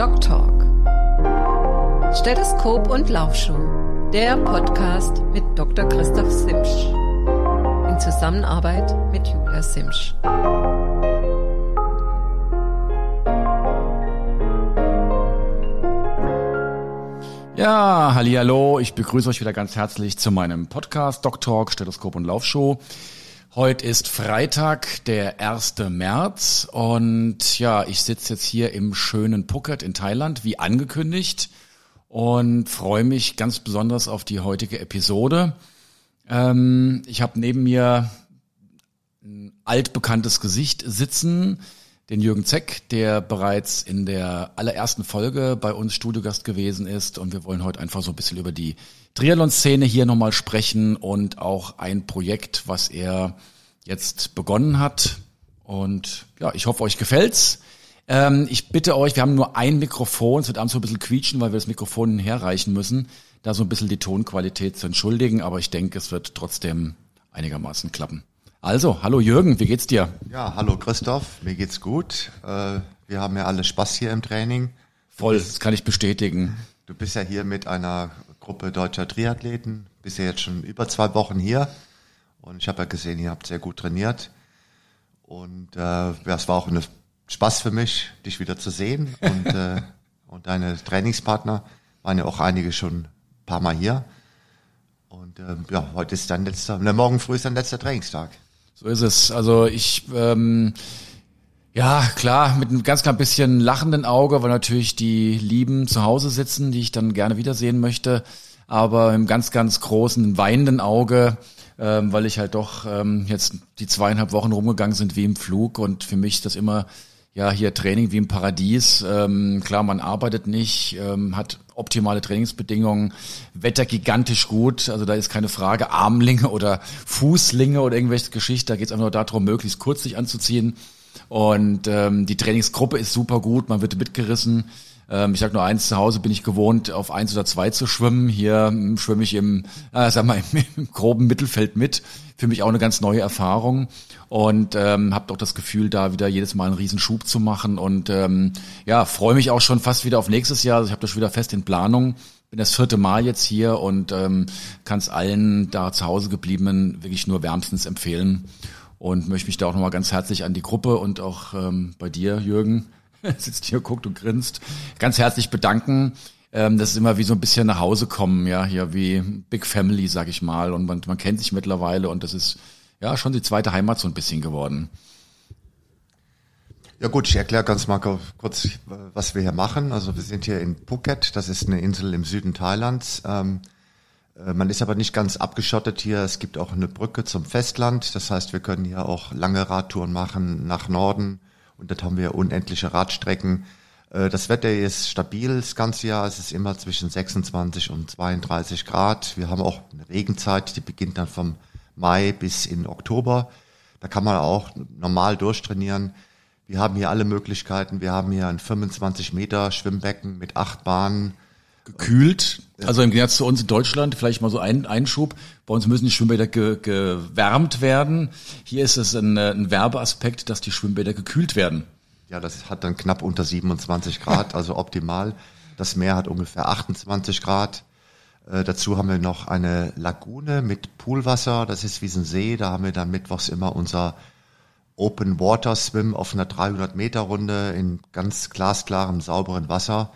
Doc Talk. Stethoskop und Laufschuh. Der Podcast mit Dr. Christoph Simsch. In Zusammenarbeit mit Julia Simsch. Ja, hallo, ich begrüße euch wieder ganz herzlich zu meinem Podcast Doc Talk, Stethoskop und Laufshow. Heute ist Freitag, der 1. März und ja, ich sitze jetzt hier im schönen Phuket in Thailand, wie angekündigt und freue mich ganz besonders auf die heutige Episode. Ähm, ich habe neben mir ein altbekanntes Gesicht sitzen, den Jürgen Zeck, der bereits in der allerersten Folge bei uns Studiogast gewesen ist und wir wollen heute einfach so ein bisschen über die Triathlon-Szene hier nochmal sprechen und auch ein Projekt, was er jetzt begonnen hat. Und ja, ich hoffe, euch gefällt's. Ähm, ich bitte euch, wir haben nur ein Mikrofon, es wird abends so ein bisschen quietschen, weil wir das Mikrofon herreichen müssen, da so ein bisschen die Tonqualität zu entschuldigen, aber ich denke, es wird trotzdem einigermaßen klappen. Also, hallo Jürgen, wie geht's dir? Ja, hallo Christoph, mir geht's gut. Äh, wir haben ja alle Spaß hier im Training. Voll, das kann ich bestätigen. Du bist ja hier mit einer Gruppe deutscher Triathleten. Bist ja jetzt schon über zwei Wochen hier. Und ich habe ja gesehen, ihr habt sehr gut trainiert. Und äh, es war auch ein Spaß für mich, dich wieder zu sehen. Und, äh, und deine Trainingspartner waren ja auch einige schon ein paar Mal hier. Und äh, ja, heute ist dein letzter, ne, morgen früh ist dein letzter Trainingstag. So ist es. Also ich ähm, ja, klar, mit einem ganz klein bisschen lachenden Auge, weil natürlich die Lieben zu Hause sitzen, die ich dann gerne wiedersehen möchte, aber im ganz, ganz großen weinenden Auge, ähm, weil ich halt doch ähm, jetzt die zweieinhalb Wochen rumgegangen sind wie im Flug und für mich das immer ja hier Training wie im Paradies. Ähm, klar, man arbeitet nicht, ähm, hat optimale Trainingsbedingungen, Wetter gigantisch gut, also da ist keine Frage, Armlinge oder Fußlinge oder irgendwelche Geschichte, da geht es einfach nur darum, möglichst kurz sich anzuziehen. Und ähm, die Trainingsgruppe ist super gut, man wird mitgerissen. Ähm, ich sag nur eins, zu Hause bin ich gewohnt, auf eins oder zwei zu schwimmen. Hier ähm, schwimme ich im, äh, sag mal, im, im groben Mittelfeld mit. Für mich auch eine ganz neue Erfahrung und ähm, habe doch das Gefühl, da wieder jedes Mal einen Riesenschub zu machen und ähm, ja, freue mich auch schon fast wieder auf nächstes Jahr. Also ich habe das schon wieder fest in Planung. Bin das vierte Mal jetzt hier und ähm, kann es allen da zu Hause gebliebenen wirklich nur wärmstens empfehlen und möchte mich da auch nochmal ganz herzlich an die Gruppe und auch ähm, bei dir, Jürgen, sitzt hier, guckt und grinst, ganz herzlich bedanken. Ähm, das ist immer wie so ein bisschen nach Hause kommen, ja, hier wie Big Family, sag ich mal. Und man, man kennt sich mittlerweile und das ist ja schon die zweite Heimat so ein bisschen geworden. Ja gut, ich erkläre ganz mal kurz, was wir hier machen. Also wir sind hier in Phuket, das ist eine Insel im Süden Thailands. Ähm, äh, man ist aber nicht ganz abgeschottet hier. Es gibt auch eine Brücke zum Festland. Das heißt, wir können hier auch lange Radtouren machen nach Norden. Und dort haben wir unendliche Radstrecken. Äh, das Wetter ist stabil das ganze Jahr. Es ist immer zwischen 26 und 32 Grad. Wir haben auch eine Regenzeit, die beginnt dann vom Mai bis in Oktober. Da kann man auch normal durchtrainieren. Wir haben hier alle Möglichkeiten. Wir haben hier ein 25 Meter Schwimmbecken mit acht Bahnen gekühlt. Also im Gegensatz zu uns in Deutschland, vielleicht mal so ein Einschub. Bei uns müssen die Schwimmbäder ge gewärmt werden. Hier ist es ein, ein Werbeaspekt, dass die Schwimmbäder gekühlt werden. Ja, das hat dann knapp unter 27 Grad, also optimal. Das Meer hat ungefähr 28 Grad. Äh, dazu haben wir noch eine Lagune mit Poolwasser. Das ist wie ein See. Da haben wir dann mittwochs immer unser Open Water Swim auf einer 300 Meter Runde in ganz glasklarem, sauberen Wasser.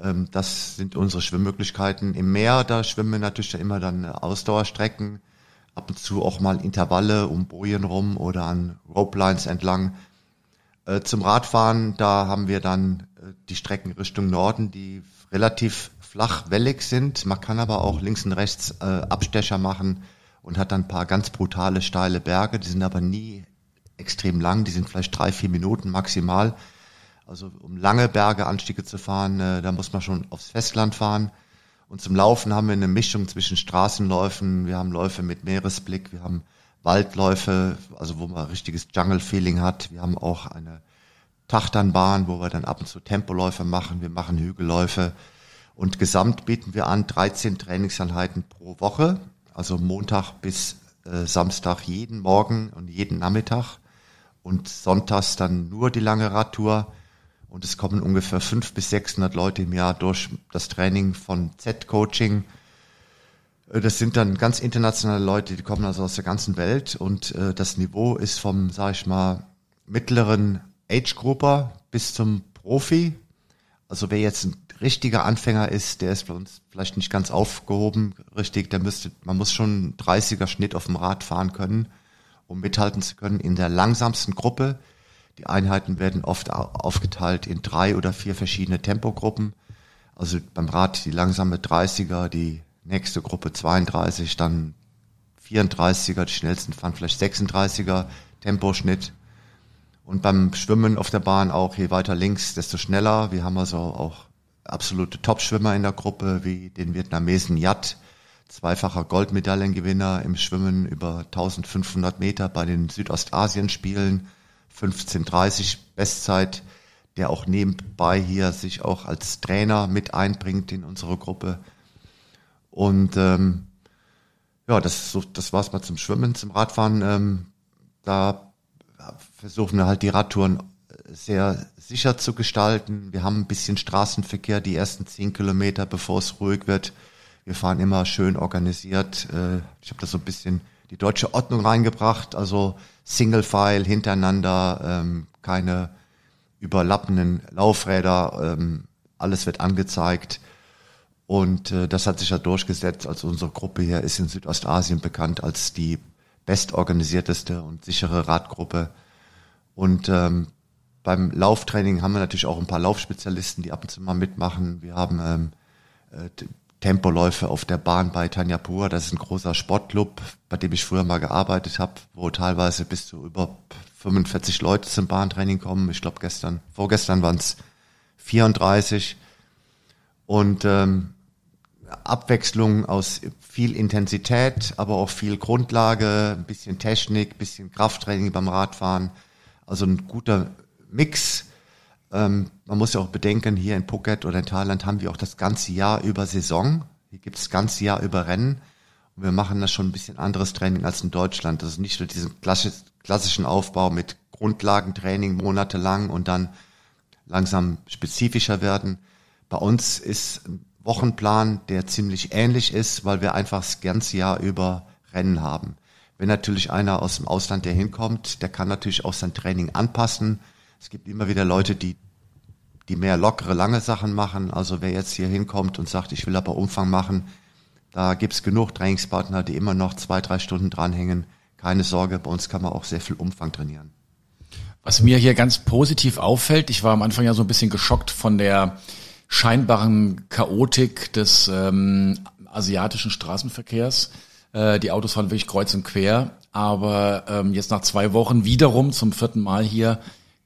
Ähm, das sind unsere Schwimmmöglichkeiten. Im Meer, da schwimmen wir natürlich immer dann Ausdauerstrecken, ab und zu auch mal Intervalle um Bojen rum oder an Ropelines entlang. Äh, zum Radfahren, da haben wir dann äh, die Strecken Richtung Norden, die relativ flach wellig sind. Man kann aber auch links und rechts äh, Abstecher machen und hat dann ein paar ganz brutale steile Berge. Die sind aber nie extrem lang, die sind vielleicht drei, vier Minuten maximal. Also um lange Berge, Anstiege zu fahren, äh, da muss man schon aufs Festland fahren. Und zum Laufen haben wir eine Mischung zwischen Straßenläufen, wir haben Läufe mit Meeresblick, wir haben Waldläufe, also wo man richtiges Jungle-Feeling hat. Wir haben auch eine Tachtanbahn, wo wir dann ab und zu Tempoläufe machen, wir machen Hügelläufe. Und gesamt bieten wir an 13 Trainingseinheiten pro Woche, also Montag bis äh, Samstag jeden Morgen und jeden Nachmittag und sonntags dann nur die lange Radtour Und es kommen ungefähr fünf bis 600 Leute im Jahr durch das Training von Z-Coaching. Äh, das sind dann ganz internationale Leute, die kommen also aus der ganzen Welt und äh, das Niveau ist vom, sag ich mal, mittleren Age-Grupper bis zum Profi. Also wer jetzt ein richtiger Anfänger ist, der ist bei uns vielleicht nicht ganz aufgehoben, richtig, der müsste, man muss schon 30er Schnitt auf dem Rad fahren können, um mithalten zu können in der langsamsten Gruppe. Die Einheiten werden oft aufgeteilt in drei oder vier verschiedene Tempogruppen. Also beim Rad die langsame 30er, die nächste Gruppe 32, dann 34er, die schnellsten fahren vielleicht 36er Temposchnitt. Und beim Schwimmen auf der Bahn auch, je weiter links, desto schneller. Wir haben also auch absolute Top-Schwimmer in der Gruppe, wie den Vietnamesen Yat, zweifacher Goldmedaillengewinner im Schwimmen über 1500 Meter bei den Südostasien-Spielen, 15.30 Bestzeit, der auch nebenbei hier sich auch als Trainer mit einbringt in unsere Gruppe. Und ähm, ja, das, so, das war's mal zum Schwimmen, zum Radfahren. Ähm, da versuchen wir halt die Radtouren sehr sicher zu gestalten. Wir haben ein bisschen Straßenverkehr die ersten zehn Kilometer, bevor es ruhig wird. Wir fahren immer schön organisiert. Äh, ich habe da so ein bisschen die deutsche Ordnung reingebracht, also Single File hintereinander, ähm, keine überlappenden Laufräder, ähm, alles wird angezeigt. Und äh, das hat sich ja durchgesetzt. Also unsere Gruppe hier ist in Südostasien bekannt als die bestorganisierteste und sichere Radgruppe. Und ähm, beim Lauftraining haben wir natürlich auch ein paar Laufspezialisten, die ab und zu mal mitmachen. Wir haben ähm, äh, Tempoläufe auf der Bahn bei Tanja Pur. Das ist ein großer Sportclub, bei dem ich früher mal gearbeitet habe, wo teilweise bis zu über 45 Leute zum Bahntraining kommen. Ich glaube gestern, vorgestern waren es 34. Und ähm, Abwechslung aus viel Intensität, aber auch viel Grundlage, ein bisschen Technik, ein bisschen Krafttraining beim Radfahren. Also ein guter Mix. Ähm, man muss ja auch bedenken, hier in Phuket oder in Thailand haben wir auch das ganze Jahr über Saison. Hier gibt es das ganze Jahr über Rennen. Und wir machen da schon ein bisschen anderes Training als in Deutschland. Das ist nicht nur diesen klassischen Aufbau mit Grundlagentraining monatelang und dann langsam spezifischer werden. Bei uns ist ein Wochenplan, der ziemlich ähnlich ist, weil wir einfach das ganze Jahr über Rennen haben. Wenn natürlich einer aus dem Ausland, der hinkommt, der kann natürlich auch sein Training anpassen es gibt immer wieder Leute, die, die mehr lockere, lange Sachen machen. Also wer jetzt hier hinkommt und sagt, ich will aber Umfang machen, da gibt's genug Trainingspartner, die immer noch zwei, drei Stunden dranhängen. Keine Sorge, bei uns kann man auch sehr viel Umfang trainieren. Was mir hier ganz positiv auffällt, ich war am Anfang ja so ein bisschen geschockt von der scheinbaren Chaotik des ähm, asiatischen Straßenverkehrs. Äh, die Autos fahren wirklich kreuz und quer. Aber ähm, jetzt nach zwei Wochen wiederum zum vierten Mal hier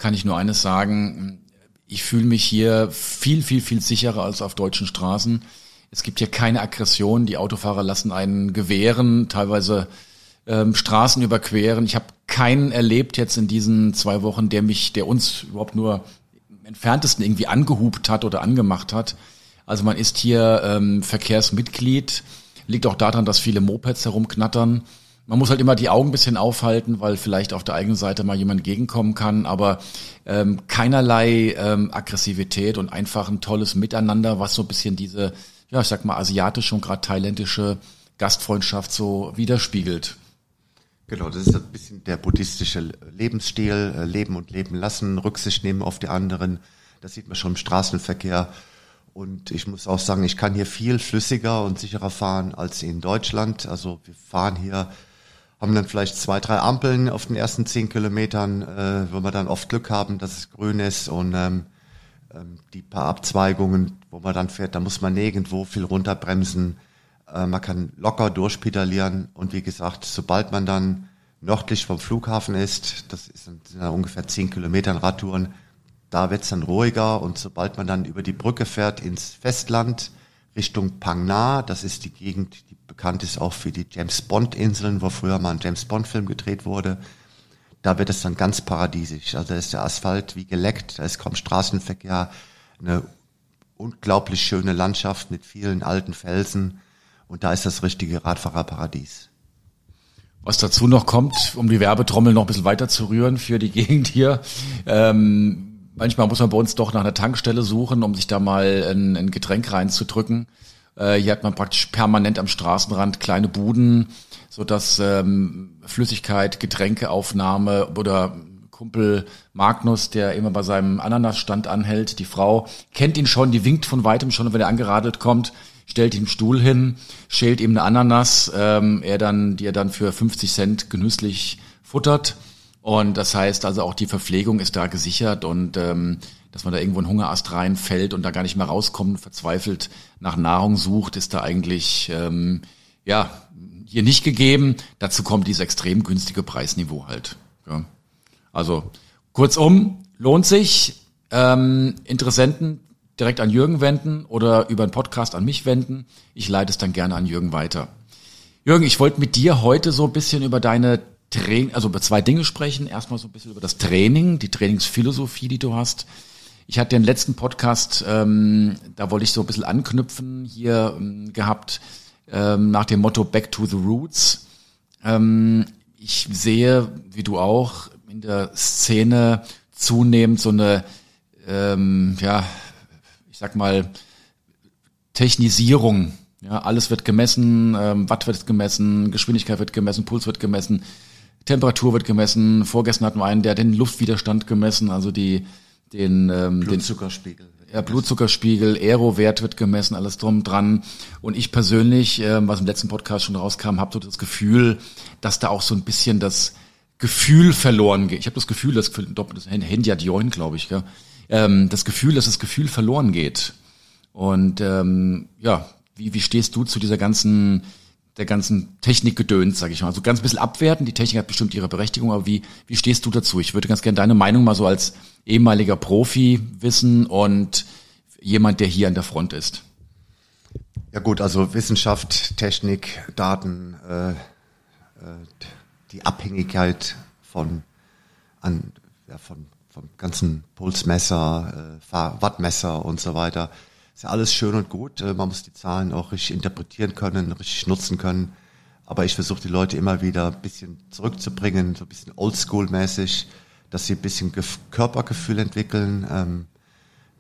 kann ich nur eines sagen. Ich fühle mich hier viel, viel, viel sicherer als auf deutschen Straßen. Es gibt hier keine Aggression. Die Autofahrer lassen einen gewähren, teilweise ähm, Straßen überqueren. Ich habe keinen erlebt jetzt in diesen zwei Wochen, der mich, der uns überhaupt nur im entferntesten irgendwie angehupt hat oder angemacht hat. Also man ist hier ähm, Verkehrsmitglied. Liegt auch daran, dass viele Mopeds herumknattern. Man muss halt immer die Augen ein bisschen aufhalten, weil vielleicht auf der eigenen Seite mal jemand gegenkommen kann, aber ähm, keinerlei ähm, Aggressivität und einfach ein tolles Miteinander, was so ein bisschen diese, ja, ich sag mal, asiatische und gerade thailändische Gastfreundschaft so widerspiegelt. Genau, das ist ein bisschen der buddhistische Lebensstil, äh, leben und leben lassen, Rücksicht nehmen auf die anderen. Das sieht man schon im Straßenverkehr. Und ich muss auch sagen, ich kann hier viel flüssiger und sicherer fahren als in Deutschland. Also wir fahren hier haben dann vielleicht zwei, drei Ampeln auf den ersten zehn Kilometern, äh, wo wir dann oft Glück haben, dass es grün ist und ähm, ähm, die paar Abzweigungen, wo man dann fährt, da muss man nirgendwo viel runterbremsen. Äh, man kann locker durchpedalieren und wie gesagt, sobald man dann nördlich vom Flughafen ist, das sind dann ungefähr zehn Kilometer Radtouren, da wird's dann ruhiger und sobald man dann über die Brücke fährt ins Festland, Richtung Phang Nga, das ist die Gegend, die bekannt ist auch für die James Bond Inseln, wo früher mal ein James Bond Film gedreht wurde. Da wird es dann ganz paradiesisch. Also da ist der Asphalt wie geleckt, da ist kaum Straßenverkehr, eine unglaublich schöne Landschaft mit vielen alten Felsen und da ist das richtige Radfahrerparadies. Was dazu noch kommt, um die Werbetrommel noch ein bisschen weiter zu rühren für die Gegend hier, ähm, manchmal muss man bei uns doch nach einer Tankstelle suchen, um sich da mal ein, ein Getränk reinzudrücken. Äh, hier hat man praktisch permanent am Straßenrand kleine Buden, so dass ähm, Flüssigkeit, Getränkeaufnahme oder Kumpel Magnus, der immer bei seinem Ananasstand anhält, die Frau kennt ihn schon, die winkt von weitem schon, wenn er angeradelt kommt, stellt ihm Stuhl hin, schält ihm eine Ananas, ähm, er dann, die er dann für 50 Cent genüsslich futtert. Und das heißt also auch die Verpflegung ist da gesichert und ähm, dass man da irgendwo einen Hungerast reinfällt und da gar nicht mehr rauskommt, verzweifelt nach Nahrung sucht, ist da eigentlich ähm, ja hier nicht gegeben. Dazu kommt dieses extrem günstige Preisniveau halt. Ja. Also kurzum, lohnt sich. Ähm, Interessenten direkt an Jürgen wenden oder über einen Podcast an mich wenden. Ich leite es dann gerne an Jürgen weiter. Jürgen, ich wollte mit dir heute so ein bisschen über deine Training, also über zwei Dinge sprechen. Erstmal so ein bisschen über das Training, die Trainingsphilosophie, die du hast. Ich hatte den letzten Podcast, ähm, da wollte ich so ein bisschen anknüpfen hier ähm, gehabt, ähm, nach dem Motto Back to the Roots. Ähm, ich sehe, wie du auch, in der Szene zunehmend so eine, ähm, ja, ich sag mal, Technisierung. Ja, alles wird gemessen, ähm, Watt wird gemessen, Geschwindigkeit wird gemessen, Puls wird gemessen, Temperatur wird gemessen. Vorgestern hatten wir einen, der den Luftwiderstand gemessen, also die den ähm, Blutzuckerspiegel. Den, ja, Blutzuckerspiegel, Aero-Wert wird gemessen, alles drum dran. Und ich persönlich, ähm, was im letzten Podcast schon rauskam, habe so das Gefühl, dass da auch so ein bisschen das Gefühl verloren geht. Ich habe das Gefühl, das, das Handy hat Join, glaube ich, gell? Ähm, das Gefühl, dass das Gefühl verloren geht. Und ähm, ja, wie, wie stehst du zu dieser ganzen der ganzen Technikgedöns, sage ich mal. Also ganz ein bisschen abwerten. Die Technik hat bestimmt ihre Berechtigung, aber wie, wie stehst du dazu? Ich würde ganz gerne deine Meinung mal so als ehemaliger Profi wissen und jemand, der hier an der Front ist. Ja gut, also Wissenschaft, Technik, Daten, äh, äh, die Abhängigkeit von, an, ja, von, vom ganzen Pulsmesser, äh, Wattmesser und so weiter. Ist ja alles schön und gut. Äh, man muss die Zahlen auch richtig interpretieren können, richtig nutzen können. Aber ich versuche die Leute immer wieder ein bisschen zurückzubringen, so ein bisschen oldschool-mäßig, dass sie ein bisschen Körpergefühl entwickeln, ähm,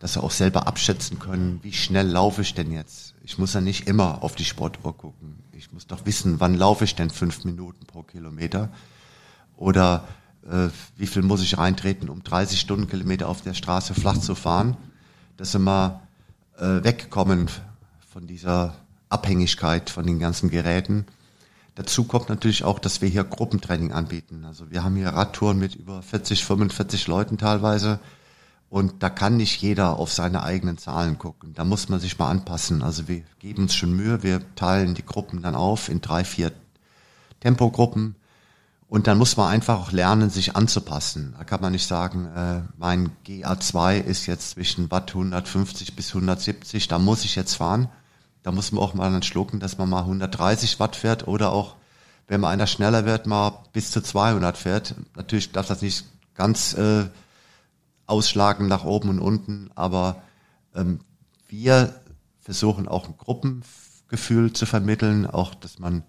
dass sie auch selber abschätzen können, wie schnell laufe ich denn jetzt. Ich muss ja nicht immer auf die Sportuhr gucken. Ich muss doch wissen, wann laufe ich denn fünf Minuten pro Kilometer? Oder äh, wie viel muss ich reintreten, um 30 Stundenkilometer auf der Straße flach zu fahren? Dass sie mal äh, wegkommen von dieser Abhängigkeit von den ganzen Geräten. Dazu kommt natürlich auch, dass wir hier Gruppentraining anbieten. Also wir haben hier Radtouren mit über 40, 45 Leuten teilweise. Und da kann nicht jeder auf seine eigenen Zahlen gucken. Da muss man sich mal anpassen. Also wir geben uns schon Mühe. Wir teilen die Gruppen dann auf in drei, vier Tempogruppen. Und dann muss man einfach auch lernen, sich anzupassen. Da kann man nicht sagen, äh, mein GA2 ist jetzt zwischen Watt 150 bis 170, da muss ich jetzt fahren. Da muss man auch mal dann schlucken, dass man mal 130 Watt fährt oder auch, wenn man einer schneller wird, mal bis zu 200 fährt. Natürlich darf das nicht ganz äh, ausschlagen nach oben und unten, aber ähm, wir versuchen auch ein Gruppengefühl zu vermitteln, auch dass man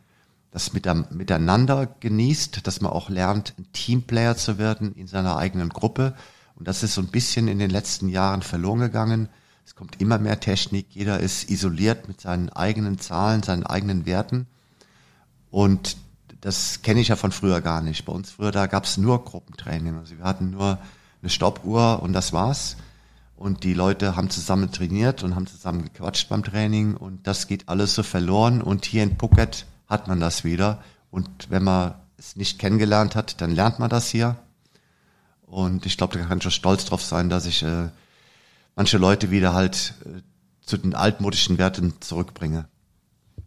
das mit der, miteinander genießt, dass man auch lernt, ein Teamplayer zu werden in seiner eigenen Gruppe. Und das ist so ein bisschen in den letzten Jahren verloren gegangen. Es kommt immer mehr Technik, jeder ist isoliert mit seinen eigenen Zahlen, seinen eigenen Werten. Und das kenne ich ja von früher gar nicht. Bei uns früher, da gab es nur Gruppentraining. Also wir hatten nur eine Stoppuhr und das war's. Und die Leute haben zusammen trainiert und haben zusammen gequatscht beim Training und das geht alles so verloren. Und hier in Phuket hat man das wieder. Und wenn man es nicht kennengelernt hat, dann lernt man das hier. Und ich glaube, da kann ich schon stolz drauf sein, dass ich äh, manche Leute wieder halt äh, zu den altmodischen Werten zurückbringe.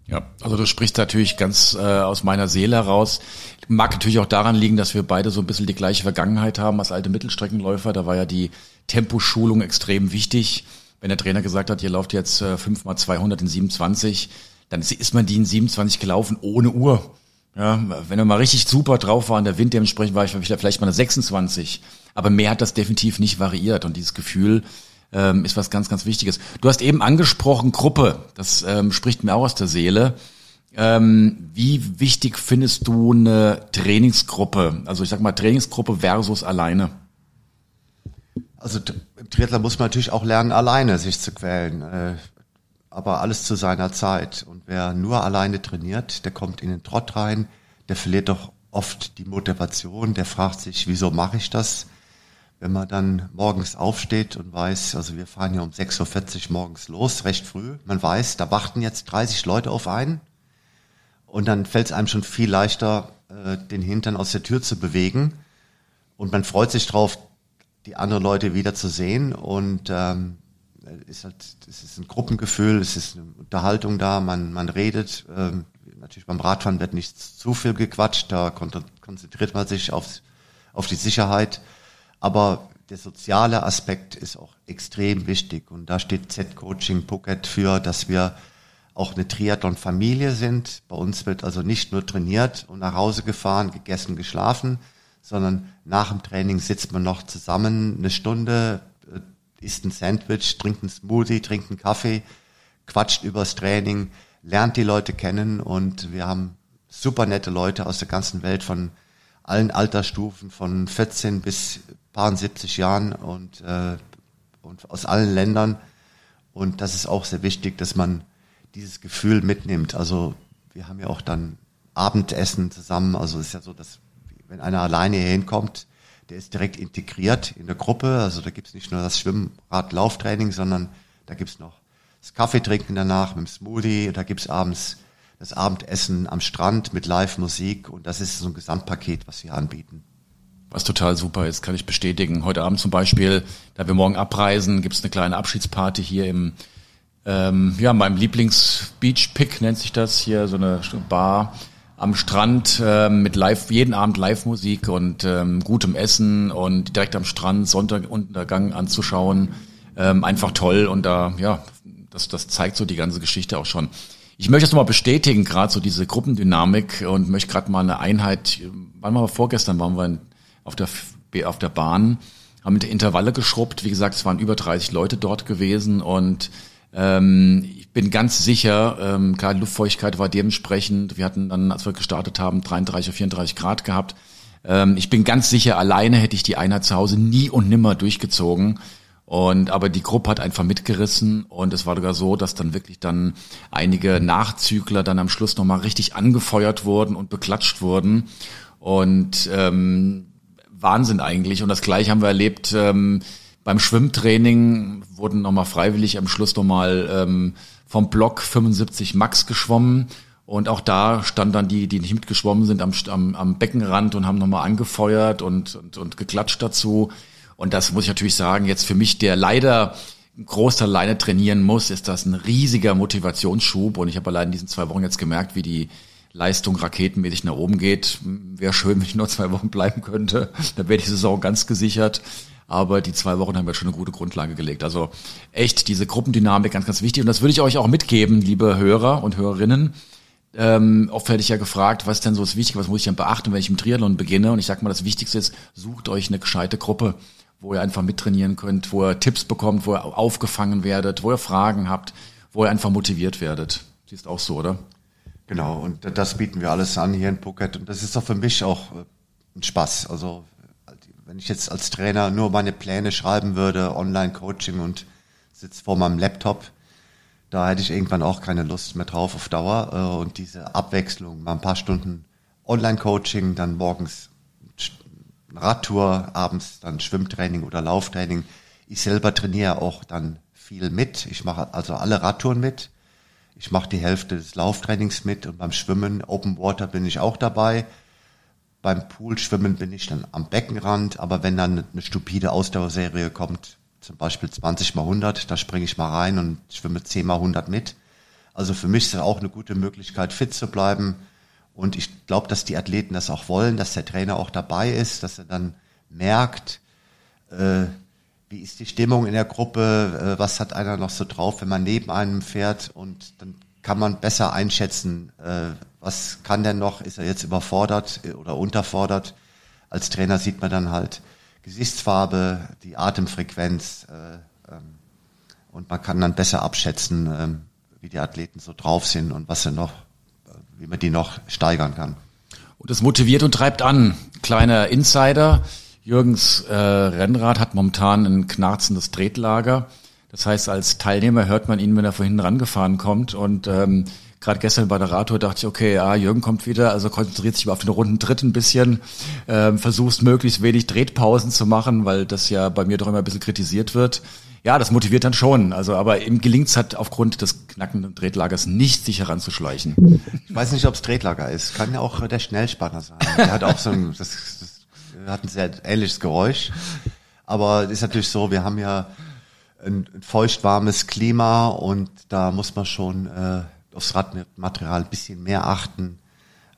Ja, also du sprichst natürlich ganz äh, aus meiner Seele heraus. Mag natürlich auch daran liegen, dass wir beide so ein bisschen die gleiche Vergangenheit haben als alte Mittelstreckenläufer. Da war ja die Temposchulung extrem wichtig. Wenn der Trainer gesagt hat, ihr lauft jetzt äh, 5 mal 200 in 27, dann ist man die in 27 gelaufen ohne Uhr. Ja, wenn er mal richtig super drauf war und der Wind dementsprechend war ich vielleicht mal eine 26. Aber mehr hat das definitiv nicht variiert. Und dieses Gefühl, ähm, ist was ganz, ganz Wichtiges. Du hast eben angesprochen Gruppe, das ähm, spricht mir auch aus der Seele. Ähm, wie wichtig findest du eine Trainingsgruppe? Also ich sag mal Trainingsgruppe versus alleine. Also im Triathlon muss man natürlich auch lernen, alleine sich zu quälen. Äh, aber alles zu seiner Zeit. Und wer nur alleine trainiert, der kommt in den Trott rein, der verliert doch oft die Motivation, der fragt sich, wieso mache ich das? Wenn man dann morgens aufsteht und weiß, also wir fahren ja um 6.40 Uhr morgens los, recht früh, man weiß, da warten jetzt 30 Leute auf einen. Und dann fällt es einem schon viel leichter, äh, den Hintern aus der Tür zu bewegen. Und man freut sich drauf, die anderen Leute wieder zu sehen. Und ähm, ist halt, es ist ein Gruppengefühl, es ist eine Unterhaltung da, man, man redet. Ähm, natürlich beim Radfahren wird nicht zu viel gequatscht, da konzentriert man sich auf, auf die Sicherheit. Aber der soziale Aspekt ist auch extrem wichtig und da steht Z-Coaching Phuket für, dass wir auch eine Triathlon-Familie sind. Bei uns wird also nicht nur trainiert und nach Hause gefahren, gegessen, geschlafen, sondern nach dem Training sitzt man noch zusammen eine Stunde, isst ein Sandwich, trinkt einen Smoothie, trinkt einen Kaffee, quatscht übers Training, lernt die Leute kennen und wir haben super nette Leute aus der ganzen Welt von allen Altersstufen, von 14 bis paar 70 Jahren und, äh, und aus allen Ländern. Und das ist auch sehr wichtig, dass man dieses Gefühl mitnimmt. Also wir haben ja auch dann Abendessen zusammen. Also es ist ja so, dass wenn einer alleine hier hinkommt, der ist direkt integriert in der Gruppe. Also da gibt's nicht nur das Schwimmrad-Lauftraining, sondern da gibt's noch das Kaffeetrinken danach mit dem Smoothie. Da gibt's abends das Abendessen am Strand mit Live-Musik. Und das ist so ein Gesamtpaket, was wir anbieten. Was total super ist, kann ich bestätigen. Heute Abend zum Beispiel, da wir morgen abreisen, gibt's eine kleine Abschiedsparty hier im ähm, ja, meinem Lieblings-Beach-Pick nennt sich das hier, so eine Bar am Strand äh, mit live jeden Abend Live-Musik und ähm, gutem Essen und direkt am Strand Sonntaguntergang anzuschauen, ähm, einfach toll und da ja das das zeigt so die ganze Geschichte auch schon. Ich möchte das nochmal bestätigen, gerade so diese Gruppendynamik und möchte gerade mal eine Einheit. Waren wir vorgestern waren wir auf der auf der Bahn, haben Intervalle geschrubbt. Wie gesagt, es waren über 30 Leute dort gewesen und ähm, bin ganz sicher, ähm, klar, Luftfeuchtigkeit war dementsprechend. Wir hatten dann, als wir gestartet haben, 33 oder 34 Grad gehabt. Ähm, ich bin ganz sicher, alleine hätte ich die Einheit zu Hause nie und nimmer durchgezogen. Und aber die Gruppe hat einfach mitgerissen und es war sogar so, dass dann wirklich dann einige Nachzügler dann am Schluss nochmal richtig angefeuert wurden und beklatscht wurden. Und ähm, Wahnsinn eigentlich. Und das gleiche haben wir erlebt. Ähm, beim Schwimmtraining wurden nochmal freiwillig am Schluss nochmal ähm, vom Block 75 Max geschwommen. Und auch da stand dann die, die nicht mitgeschwommen sind, am, am, am Beckenrand und haben nochmal angefeuert und, und, und geklatscht dazu. Und das muss ich natürlich sagen, jetzt für mich, der leider einen Großteil alleine trainieren muss, ist das ein riesiger Motivationsschub. Und ich habe allein in diesen zwei Wochen jetzt gemerkt, wie die Leistung raketenmäßig nach oben geht. Wäre schön, wenn ich nur zwei Wochen bleiben könnte. Dann wäre die Saison ganz gesichert. Aber die zwei Wochen haben wir schon eine gute Grundlage gelegt. Also echt diese Gruppendynamik ganz, ganz wichtig. Und das würde ich euch auch mitgeben, liebe Hörer und Hörerinnen. Ähm, oft werde ich ja gefragt, was ist denn so das Wichtige, was muss ich denn beachten, wenn ich im Triathlon beginne? Und ich sage mal, das Wichtigste ist, sucht euch eine gescheite Gruppe, wo ihr einfach mittrainieren könnt, wo ihr Tipps bekommt, wo ihr aufgefangen werdet, wo ihr Fragen habt, wo ihr einfach motiviert werdet. Siehst auch so, oder? Genau, und das bieten wir alles an hier in Phuket. Und das ist auch für mich auch äh, ein Spaß. Also wenn ich jetzt als Trainer nur meine Pläne schreiben würde, Online-Coaching und sitze vor meinem Laptop, da hätte ich irgendwann auch keine Lust mehr drauf auf Dauer. Äh, und diese Abwechslung, mal ein paar Stunden Online-Coaching, dann morgens Radtour, abends dann Schwimmtraining oder Lauftraining. Ich selber trainiere auch dann viel mit. Ich mache also alle Radtouren mit. Ich mache die Hälfte des Lauftrainings mit und beim Schwimmen, Open Water bin ich auch dabei. Beim Poolschwimmen bin ich dann am Beckenrand, aber wenn dann eine stupide Ausdauerserie kommt, zum Beispiel 20 mal 100, da springe ich mal rein und schwimme 10 mal 100 mit. Also für mich ist das auch eine gute Möglichkeit, fit zu bleiben. Und ich glaube, dass die Athleten das auch wollen, dass der Trainer auch dabei ist, dass er dann merkt, äh, wie ist die Stimmung in der Gruppe, äh, was hat einer noch so drauf, wenn man neben einem fährt und dann kann man besser einschätzen, äh, was kann der noch, ist er jetzt überfordert oder unterfordert. Als Trainer sieht man dann halt Gesichtsfarbe, die Atemfrequenz äh, ähm, und man kann dann besser abschätzen, ähm, wie die Athleten so drauf sind und was sie noch, äh, wie man die noch steigern kann. Und das motiviert und treibt an. Kleiner Insider. Jürgens äh, Rennrad hat momentan ein knarzendes Tretlager. Das heißt, als Teilnehmer hört man ihn, wenn er vorhin rangefahren kommt. Und ähm, gerade gestern bei der Radtour dachte ich, okay, ja, Jürgen kommt wieder, also konzentriert sich auf den runden Tritt ein bisschen, ähm, versuchst möglichst wenig Tretpausen zu machen, weil das ja bei mir doch immer ein bisschen kritisiert wird. Ja, das motiviert dann schon. Also, aber ihm gelingt es halt aufgrund des knackenden Drehlagers nicht, sich heranzuschleichen. Ich weiß nicht, ob es Tretlager ist. Kann ja auch der Schnellspanner sein. Der hat auch so ein, das, das hat ein sehr ähnliches Geräusch. Aber es ist natürlich so, wir haben ja ein, feucht-warmes Klima und da muss man schon äh, aufs Radmaterial ein bisschen mehr achten.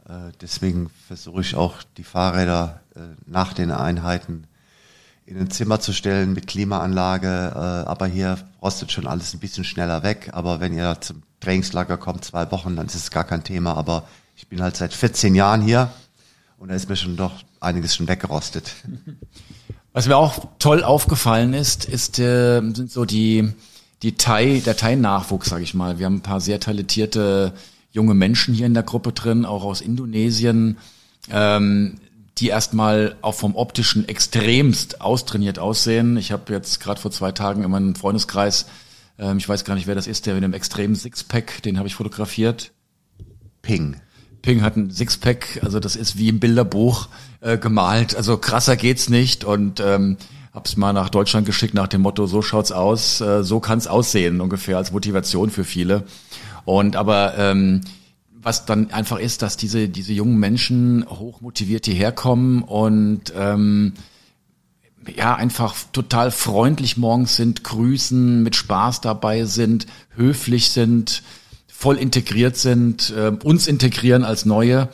Äh, deswegen versuche ich auch die Fahrräder äh, nach den Einheiten in ein Zimmer zu stellen mit Klimaanlage. Äh, aber hier rostet schon alles ein bisschen schneller weg. Aber wenn ihr zum Trainingslager kommt, zwei Wochen, dann ist es gar kein Thema. Aber ich bin halt seit 14 Jahren hier und da ist mir schon doch einiges schon weggerostet. Was mir auch toll aufgefallen ist, ist äh, sind so die die Thai, der Thai-Nachwuchs, sage ich mal. Wir haben ein paar sehr talentierte junge Menschen hier in der Gruppe drin, auch aus Indonesien, ähm, die erstmal auch vom optischen extremst austrainiert aussehen. Ich habe jetzt gerade vor zwei Tagen in meinem Freundeskreis, ähm, ich weiß gar nicht, wer das ist, der mit einem extremen Sixpack, den habe ich fotografiert. Ping. Ping hat ein Sixpack, also das ist wie im Bilderbuch äh, gemalt. Also krasser geht's nicht und ähm, hab's mal nach Deutschland geschickt nach dem Motto: So schaut's aus, äh, so kann's aussehen ungefähr als Motivation für viele. Und aber ähm, was dann einfach ist, dass diese diese jungen Menschen hochmotiviert hierher kommen und ähm, ja einfach total freundlich morgens sind, grüßen, mit Spaß dabei sind, höflich sind voll integriert sind, äh, uns integrieren als Neue.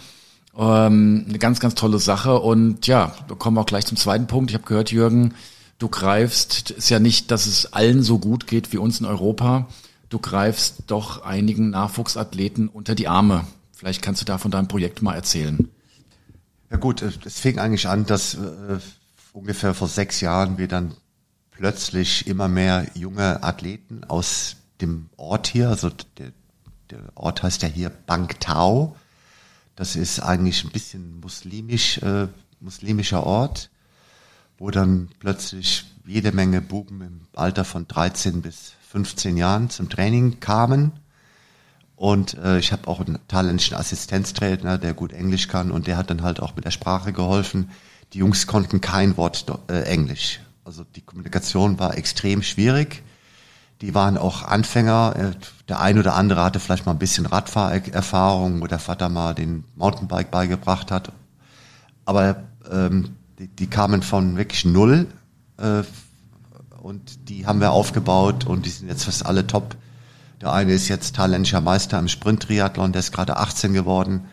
Ähm, eine ganz, ganz tolle Sache. Und ja, da kommen wir auch gleich zum zweiten Punkt. Ich habe gehört, Jürgen, du greifst, ist ja nicht, dass es allen so gut geht wie uns in Europa. Du greifst doch einigen Nachwuchsathleten unter die Arme. Vielleicht kannst du da von deinem Projekt mal erzählen. Ja gut, es fing eigentlich an, dass äh, ungefähr vor sechs Jahren wir dann plötzlich immer mehr junge Athleten aus dem Ort hier, also der, der Ort heißt ja hier Bangtao. Das ist eigentlich ein bisschen muslimisch, äh, muslimischer Ort, wo dann plötzlich jede Menge Buben im Alter von 13 bis 15 Jahren zum Training kamen. Und äh, ich habe auch einen thailändischen Assistenztrainer, der gut Englisch kann und der hat dann halt auch mit der Sprache geholfen. Die Jungs konnten kein Wort äh, Englisch. Also die Kommunikation war extrem schwierig. Die waren auch Anfänger. Äh, der ein oder andere hatte vielleicht mal ein bisschen Radfahrerfahrung, wo der Vater mal den Mountainbike beigebracht hat. Aber ähm, die, die kamen von wirklich null äh, und die haben wir aufgebaut und die sind jetzt fast alle top. Der eine ist jetzt thailändischer Meister im Sprint-Triathlon, der ist gerade 18 geworden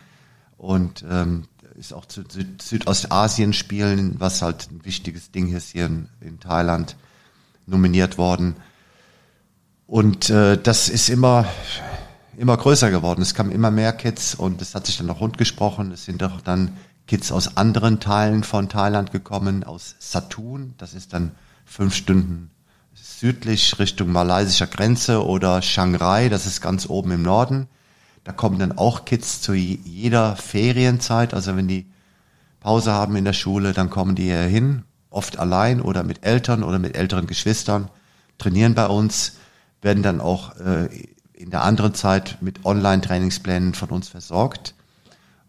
und ähm, ist auch zu Süd Südostasien spielen, was halt ein wichtiges Ding ist hier in, in Thailand, nominiert worden. Und äh, das ist immer, immer größer geworden. Es kamen immer mehr Kids und es hat sich dann auch rund gesprochen. Es sind auch dann Kids aus anderen Teilen von Thailand gekommen, aus Satun. Das ist dann fünf Stunden südlich Richtung malaysischer Grenze oder Shanghai. Das ist ganz oben im Norden. Da kommen dann auch Kids zu jeder Ferienzeit. Also wenn die Pause haben in der Schule, dann kommen die hier hin, oft allein oder mit Eltern oder mit älteren Geschwistern, trainieren bei uns werden dann auch äh, in der anderen Zeit mit Online-Trainingsplänen von uns versorgt.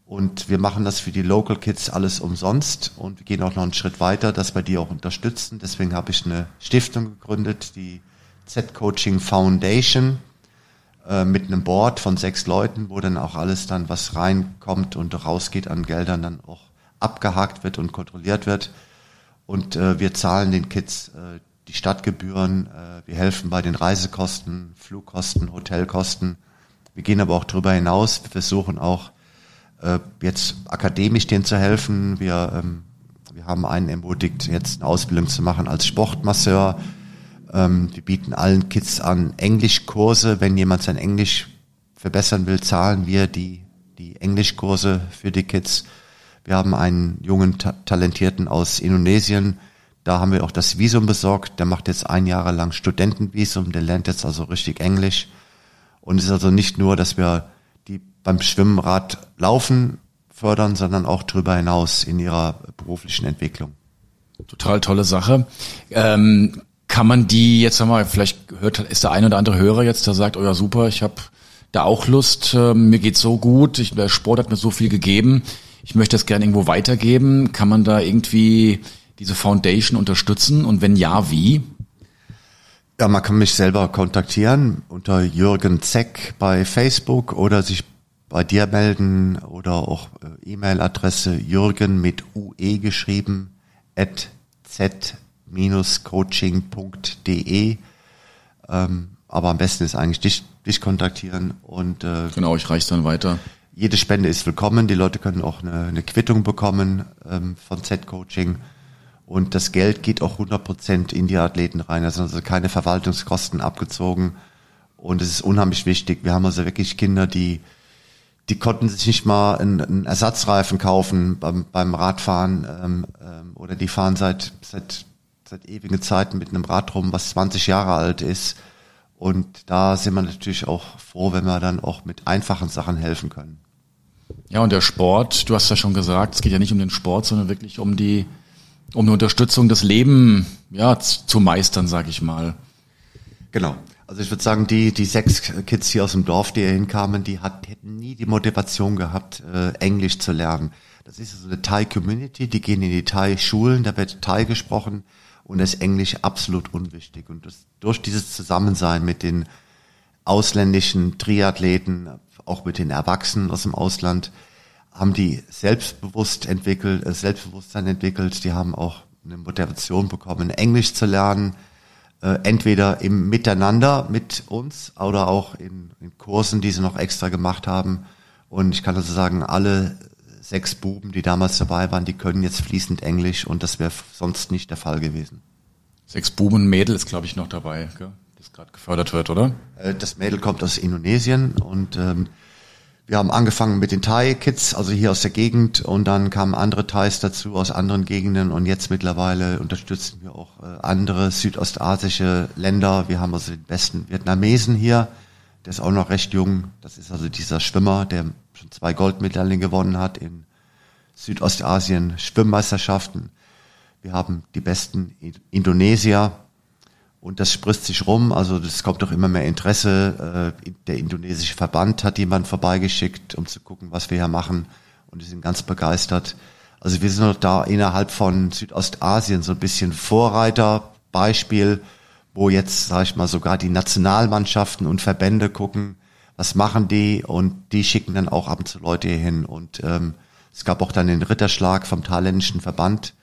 Und wir machen das für die Local Kids alles umsonst und wir gehen auch noch einen Schritt weiter, das bei dir auch unterstützen. Deswegen habe ich eine Stiftung gegründet, die Z-Coaching Foundation, äh, mit einem Board von sechs Leuten, wo dann auch alles dann, was reinkommt und rausgeht an Geldern, dann auch abgehakt wird und kontrolliert wird. Und äh, wir zahlen den Kids äh, die Stadtgebühren, äh, wir helfen bei den Reisekosten, Flugkosten, Hotelkosten. Wir gehen aber auch darüber hinaus. Wir versuchen auch äh, jetzt akademisch denen zu helfen. Wir, ähm, wir haben einen ermutigt, jetzt eine Ausbildung zu machen als Sportmasseur. Ähm, wir bieten allen Kids an Englischkurse. Wenn jemand sein Englisch verbessern will, zahlen wir die, die Englischkurse für die Kids. Wir haben einen jungen, ta talentierten aus Indonesien, da haben wir auch das Visum besorgt. Der macht jetzt ein Jahr lang Studentenvisum. Der lernt jetzt also richtig Englisch. Und es ist also nicht nur, dass wir die beim Schwimmrad laufen fördern, sondern auch darüber hinaus in ihrer beruflichen Entwicklung. Total tolle Sache. Ähm, kann man die jetzt sag mal, vielleicht hört ist der ein oder andere Hörer jetzt, der sagt, oh ja super, ich habe da auch Lust, äh, mir geht's so gut, ich, der Sport hat mir so viel gegeben, ich möchte das gerne irgendwo weitergeben. Kann man da irgendwie diese Foundation unterstützen und wenn ja, wie? Ja, man kann mich selber kontaktieren unter Jürgen Zeck bei Facebook oder sich bei dir melden oder auch äh, E-Mail-Adresse Jürgen mit UE geschrieben at z-coaching.de. Ähm, aber am besten ist eigentlich dich, dich kontaktieren und äh, genau, ich reiche dann weiter. Jede Spende ist willkommen. Die Leute können auch eine, eine Quittung bekommen ähm, von Z-Coaching. Und das Geld geht auch 100% in die Athleten rein. Also, also keine Verwaltungskosten abgezogen. Und es ist unheimlich wichtig. Wir haben also wirklich Kinder, die, die konnten sich nicht mal einen, einen Ersatzreifen kaufen beim, beim Radfahren ähm, ähm, oder die fahren seit, seit, seit ewigen Zeiten mit einem Rad rum, was 20 Jahre alt ist. Und da sind wir natürlich auch froh, wenn wir dann auch mit einfachen Sachen helfen können. Ja, und der Sport, du hast ja schon gesagt, es geht ja nicht um den Sport, sondern wirklich um die um eine Unterstützung des Lebens ja, zu meistern, sage ich mal. Genau. Also ich würde sagen, die, die sechs Kids hier aus dem Dorf, die hier hinkamen, die hat, hätten nie die Motivation gehabt, äh, Englisch zu lernen. Das ist also eine Thai-Community, die gehen in die Thai-Schulen, da wird Thai gesprochen und ist Englisch absolut unwichtig. Und das, durch dieses Zusammensein mit den ausländischen Triathleten, auch mit den Erwachsenen aus dem Ausland, haben die selbstbewusst entwickelt, äh, Selbstbewusstsein entwickelt, die haben auch eine Motivation bekommen, Englisch zu lernen, äh, entweder im Miteinander mit uns oder auch in, in Kursen, die sie noch extra gemacht haben. Und ich kann also sagen, alle sechs Buben, die damals dabei waren, die können jetzt fließend Englisch und das wäre sonst nicht der Fall gewesen. Sechs Buben Mädel ist, glaube ich, noch dabei, gell? das gerade gefördert wird, oder? Äh, das Mädel kommt aus Indonesien und ähm, wir haben angefangen mit den Thai-Kids, also hier aus der Gegend, und dann kamen andere Thais dazu aus anderen Gegenden und jetzt mittlerweile unterstützen wir auch äh, andere südostasische Länder. Wir haben also den besten Vietnamesen hier, der ist auch noch recht jung. Das ist also dieser Schwimmer, der schon zwei Goldmedaillen gewonnen hat in Südostasien Schwimmmeisterschaften. Wir haben die besten Indonesier, und das spritzt sich rum, also das kommt doch immer mehr Interesse. Äh, der indonesische Verband hat jemanden vorbeigeschickt, um zu gucken, was wir hier machen. Und die sind ganz begeistert. Also wir sind doch da innerhalb von Südostasien so ein bisschen Vorreiterbeispiel, wo jetzt, sag ich mal, sogar die Nationalmannschaften und Verbände gucken, was machen die und die schicken dann auch ab und zu Leute hier hin. Und ähm, es gab auch dann den Ritterschlag vom thailändischen Verband,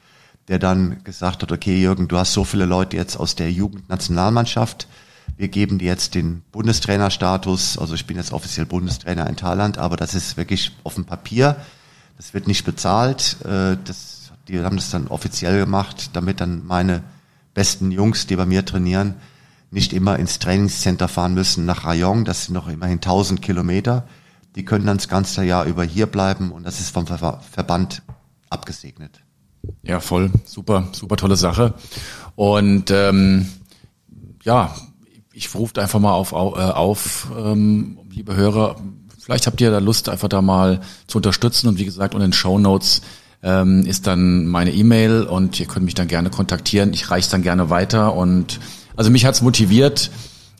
der dann gesagt hat, okay Jürgen, du hast so viele Leute jetzt aus der Jugendnationalmannschaft, wir geben dir jetzt den Bundestrainerstatus, also ich bin jetzt offiziell Bundestrainer in Thailand, aber das ist wirklich auf dem Papier, das wird nicht bezahlt, äh, das, die haben das dann offiziell gemacht, damit dann meine besten Jungs, die bei mir trainieren, nicht immer ins Trainingscenter fahren müssen nach Rayong, das sind noch immerhin 1000 Kilometer, die können dann das ganze Jahr über hier bleiben und das ist vom Verband abgesegnet. Ja, voll. Super, super tolle Sache. Und ähm, ja, ich rufe einfach mal auf, auf ähm, liebe Hörer, vielleicht habt ihr da Lust, einfach da mal zu unterstützen. Und wie gesagt, unter den Show Notes ähm, ist dann meine E-Mail und ihr könnt mich dann gerne kontaktieren. Ich reiche dann gerne weiter. Und also mich hat's motiviert.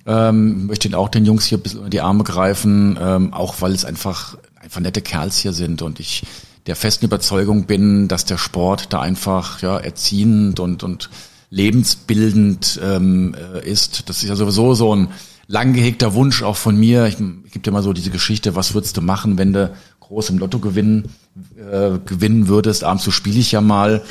Ähm, möchte auch den Jungs hier ein bisschen unter die Arme greifen, ähm, auch weil es einfach einfach nette Kerls hier sind und ich der festen Überzeugung bin, dass der Sport da einfach ja erziehend und und lebensbildend ähm, äh, ist. Das ist ja sowieso so ein lang gehegter Wunsch auch von mir. Ich, ich gebe dir mal so diese Geschichte, was würdest du machen, wenn du groß im Lotto gewinnen, äh, gewinnen würdest? Abends so spiele ich ja mal.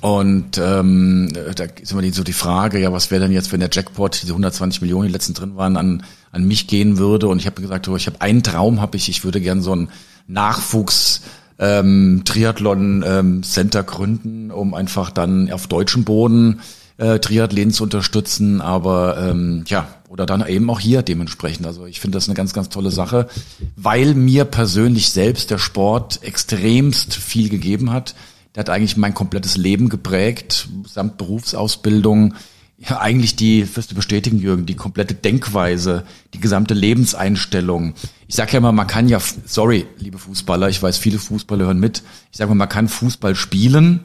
Und ähm, da ist immer so die Frage, ja, was wäre denn jetzt, wenn der Jackpot, diese 120 Millionen, die letzten drin waren, an, an mich gehen würde? Und ich habe gesagt, oh, ich habe einen Traum, habe ich, ich würde gern so einen Nachwuchs ähm, Triathlon ähm, Center gründen, um einfach dann auf deutschem Boden äh, Triathleten zu unterstützen, aber ähm, ja, oder dann eben auch hier dementsprechend. Also ich finde das eine ganz, ganz tolle Sache, weil mir persönlich selbst der Sport extremst viel gegeben hat. Der hat eigentlich mein komplettes Leben geprägt, samt Berufsausbildung, ja, eigentlich die, wirst du bestätigen, Jürgen, die komplette Denkweise, die gesamte Lebenseinstellung. Ich sage ja immer, man kann ja, sorry, liebe Fußballer, ich weiß, viele Fußballer hören mit. Ich sage mal, man kann Fußball spielen,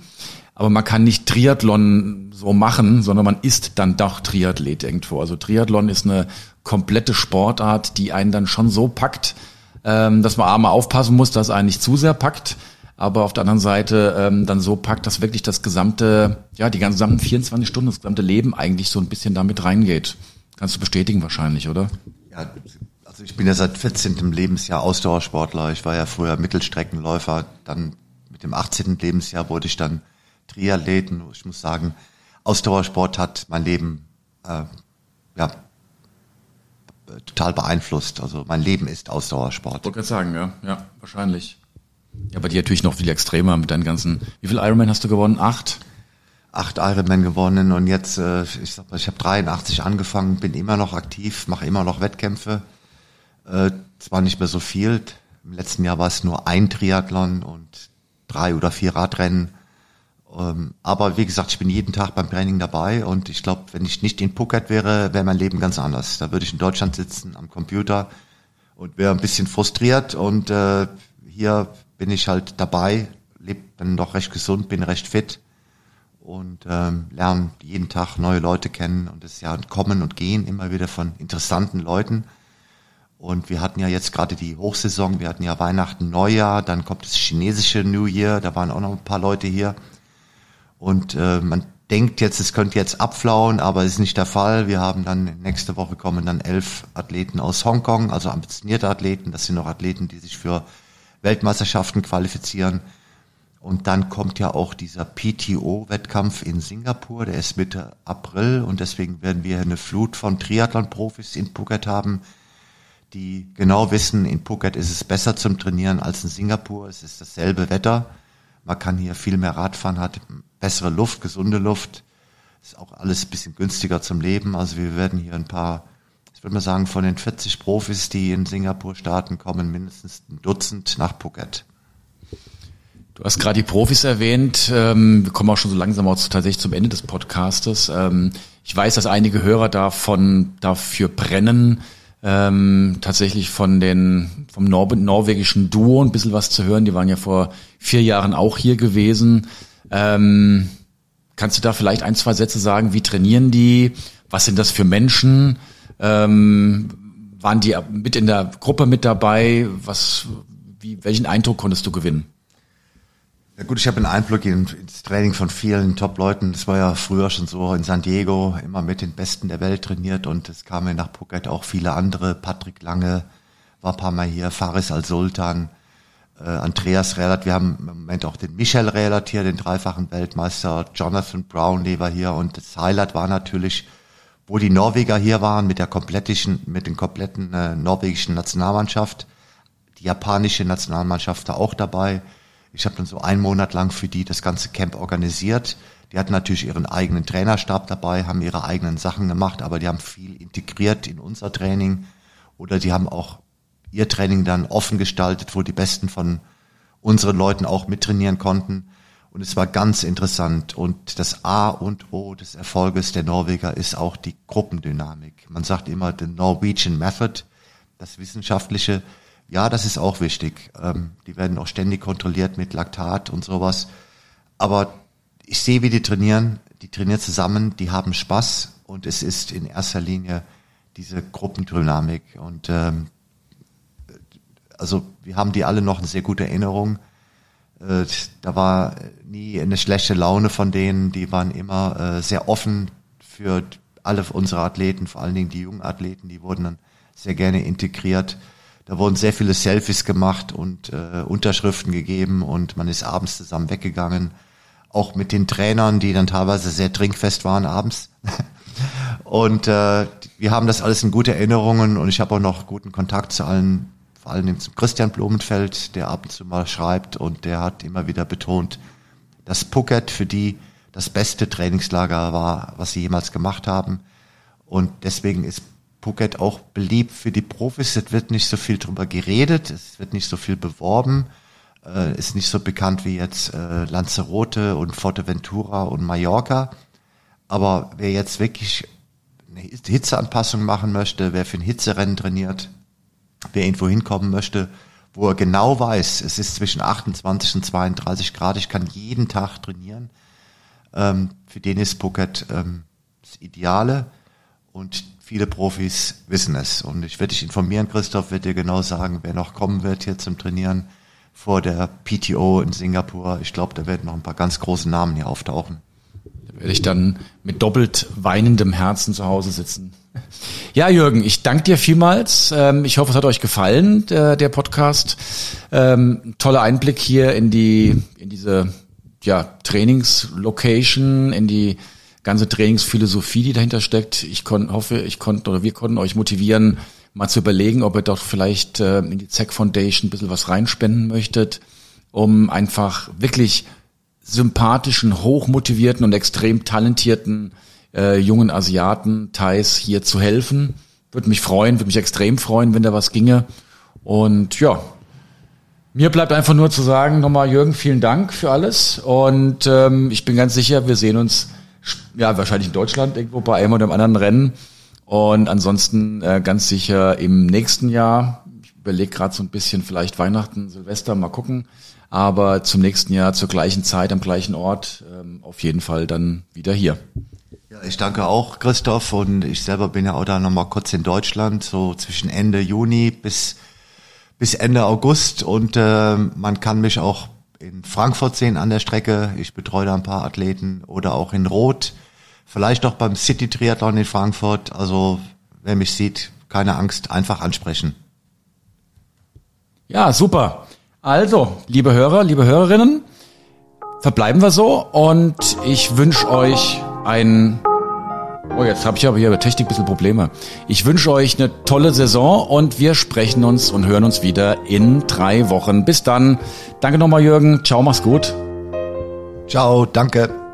aber man kann nicht Triathlon so machen, sondern man ist dann doch Triathlet irgendwo. Also Triathlon ist eine komplette Sportart, die einen dann schon so packt, ähm, dass man einmal aufpassen muss, dass einen nicht zu sehr packt, aber auf der anderen Seite ähm, dann so packt, dass wirklich das gesamte, ja, die gesamten 24 Stunden, das gesamte Leben eigentlich so ein bisschen damit reingeht. Kannst du bestätigen wahrscheinlich, oder? Ja, also ich bin ja seit 14. Lebensjahr Ausdauersportler. Ich war ja früher Mittelstreckenläufer. Dann mit dem 18. Lebensjahr wurde ich dann Triathleten. Ich muss sagen, Ausdauersport hat mein Leben äh, ja, total beeinflusst. Also mein Leben ist Ausdauersport. Ich wollte gerade sagen, ja, ja, wahrscheinlich. Ja, bei dir natürlich noch viel extremer mit deinen ganzen. Wie viel Ironman hast du gewonnen? Acht? Acht Ironman gewonnen und jetzt, äh, ich sag mal, ich habe 83 angefangen, bin immer noch aktiv, mache immer noch Wettkämpfe. Äh, zwar nicht mehr so viel. Im letzten Jahr war es nur ein Triathlon und drei oder vier Radrennen. Ähm, aber wie gesagt, ich bin jeden Tag beim Training dabei und ich glaube, wenn ich nicht in Phuket wäre, wäre mein Leben ganz anders. Da würde ich in Deutschland sitzen am Computer und wäre ein bisschen frustriert und äh, hier bin ich halt dabei, lebe, bin doch recht gesund, bin recht fit und ähm, lerne jeden Tag neue Leute kennen und es ja Kommen und Gehen immer wieder von interessanten Leuten. Und wir hatten ja jetzt gerade die Hochsaison, wir hatten ja Weihnachten, Neujahr, dann kommt das chinesische New Year, da waren auch noch ein paar Leute hier. Und äh, man denkt jetzt, es könnte jetzt abflauen, aber ist nicht der Fall. Wir haben dann nächste Woche kommen dann elf Athleten aus Hongkong, also ambitionierte Athleten. Das sind noch Athleten, die sich für Weltmeisterschaften qualifizieren. Und dann kommt ja auch dieser PTO-Wettkampf in Singapur, der ist Mitte April und deswegen werden wir eine Flut von Triathlon-Profis in Phuket haben, die genau wissen, in Phuket ist es besser zum Trainieren als in Singapur. Es ist dasselbe Wetter. Man kann hier viel mehr Radfahren, hat bessere Luft, gesunde Luft. Ist auch alles ein bisschen günstiger zum Leben. Also wir werden hier ein paar, ich würde mal sagen, von den 40 Profis, die in Singapur starten, kommen mindestens ein Dutzend nach Phuket. Du hast gerade die Profis erwähnt. Ähm, wir kommen auch schon so langsam auch tatsächlich zum Ende des Podcastes. Ähm, ich weiß, dass einige Hörer davon dafür brennen, ähm, tatsächlich von den vom Nor norwegischen Duo ein bisschen was zu hören. Die waren ja vor vier Jahren auch hier gewesen. Kannst du da vielleicht ein, zwei Sätze sagen? Wie trainieren die? Was sind das für Menschen? Ähm, waren die mit in der Gruppe mit dabei? Was, wie, welchen Eindruck konntest du gewinnen? Ja gut, ich habe einen Einblick ins Training von vielen Top-Leuten. Das war ja früher schon so in San Diego, immer mit den Besten der Welt trainiert und es kamen nach Phuket auch viele andere. Patrick Lange war ein paar Mal hier, Faris Al-Sultan, äh, Andreas Rehlert. Wir haben im Moment auch den Michel Rehlert hier, den dreifachen Weltmeister, Jonathan Brownlee war hier und das Highlight war natürlich, wo die Norweger hier waren mit der komplettischen, mit den kompletten äh, norwegischen Nationalmannschaft. Die japanische Nationalmannschaft da auch dabei ich habe dann so einen Monat lang für die das ganze Camp organisiert. Die hatten natürlich ihren eigenen Trainerstab dabei, haben ihre eigenen Sachen gemacht, aber die haben viel integriert in unser Training oder die haben auch ihr Training dann offen gestaltet, wo die Besten von unseren Leuten auch mittrainieren konnten. Und es war ganz interessant. Und das A und O des Erfolges der Norweger ist auch die Gruppendynamik. Man sagt immer the Norwegian Method, das Wissenschaftliche ja, das ist auch wichtig. Ähm, die werden auch ständig kontrolliert mit Laktat und sowas. Aber ich sehe, wie die trainieren. Die trainieren zusammen, die haben Spaß und es ist in erster Linie diese Gruppendynamik. Und ähm, also wir haben die alle noch eine sehr gute Erinnerung. Äh, da war nie eine schlechte Laune von denen. Die waren immer äh, sehr offen für alle unsere Athleten, vor allen Dingen die jungen Athleten. Die wurden dann sehr gerne integriert. Da wurden sehr viele Selfies gemacht und äh, Unterschriften gegeben und man ist abends zusammen weggegangen. Auch mit den Trainern, die dann teilweise sehr trinkfest waren abends. und äh, wir haben das alles in gute Erinnerungen und ich habe auch noch guten Kontakt zu allen, vor allem zum Christian Blumenfeld, der ab und zu mal schreibt und der hat immer wieder betont, dass Phuket für die das beste Trainingslager war, was sie jemals gemacht haben. Und deswegen ist Phuket auch beliebt für die Profis. Es wird nicht so viel drüber geredet, es wird nicht so viel beworben, äh, ist nicht so bekannt wie jetzt äh, Lanzarote und Forteventura und Mallorca. Aber wer jetzt wirklich eine Hitzeanpassung machen möchte, wer für ein Hitzerennen trainiert, wer irgendwo hinkommen möchte, wo er genau weiß, es ist zwischen 28 und 32 Grad, ich kann jeden Tag trainieren, Ähm, für den ist Phuket ähm, das Ideale und viele Profis wissen es. Und ich werde dich informieren, Christoph, wird dir genau sagen, wer noch kommen wird hier zum Trainieren vor der PTO in Singapur. Ich glaube, da werden noch ein paar ganz große Namen hier auftauchen. Werde ich dann mit doppelt weinendem Herzen zu Hause sitzen. Ja, Jürgen, ich danke dir vielmals. Ähm, ich hoffe, es hat euch gefallen, der, Podcast. Ähm, toller Einblick hier in die, in diese, ja, Trainingslocation, in die ganze Trainingsphilosophie, die dahinter steckt. Ich hoffe, ich konnte oder wir konnten euch motivieren, mal zu überlegen, ob ihr doch vielleicht äh, in die ZEC Foundation ein bisschen was reinspenden möchtet, um einfach wirklich sympathischen, hochmotivierten und extrem talentierten äh, jungen Asiaten, Thais hier zu helfen. Würde mich freuen, würde mich extrem freuen, wenn da was ginge. Und ja, mir bleibt einfach nur zu sagen, nochmal Jürgen, vielen Dank für alles. Und ähm, ich bin ganz sicher, wir sehen uns ja wahrscheinlich in Deutschland irgendwo bei einem oder einem anderen Rennen. Und ansonsten äh, ganz sicher im nächsten Jahr. Ich überlege gerade so ein bisschen vielleicht Weihnachten, Silvester, mal gucken. Aber zum nächsten Jahr zur gleichen Zeit am gleichen Ort ähm, auf jeden Fall dann wieder hier. Ja, ich danke auch, Christoph, und ich selber bin ja auch da nochmal kurz in Deutschland, so zwischen Ende Juni bis, bis Ende August und äh, man kann mich auch in Frankfurt sehen an der Strecke. Ich betreue da ein paar Athleten oder auch in Rot, vielleicht auch beim City Triathlon in Frankfurt. Also wer mich sieht, keine Angst, einfach ansprechen. Ja, super. Also, liebe Hörer, liebe Hörerinnen, verbleiben wir so und ich wünsche euch ein Oh, jetzt habe ich aber hier bei Technik ein bisschen Probleme. Ich wünsche euch eine tolle Saison und wir sprechen uns und hören uns wieder in drei Wochen. Bis dann. Danke nochmal, Jürgen. Ciao, mach's gut. Ciao, danke.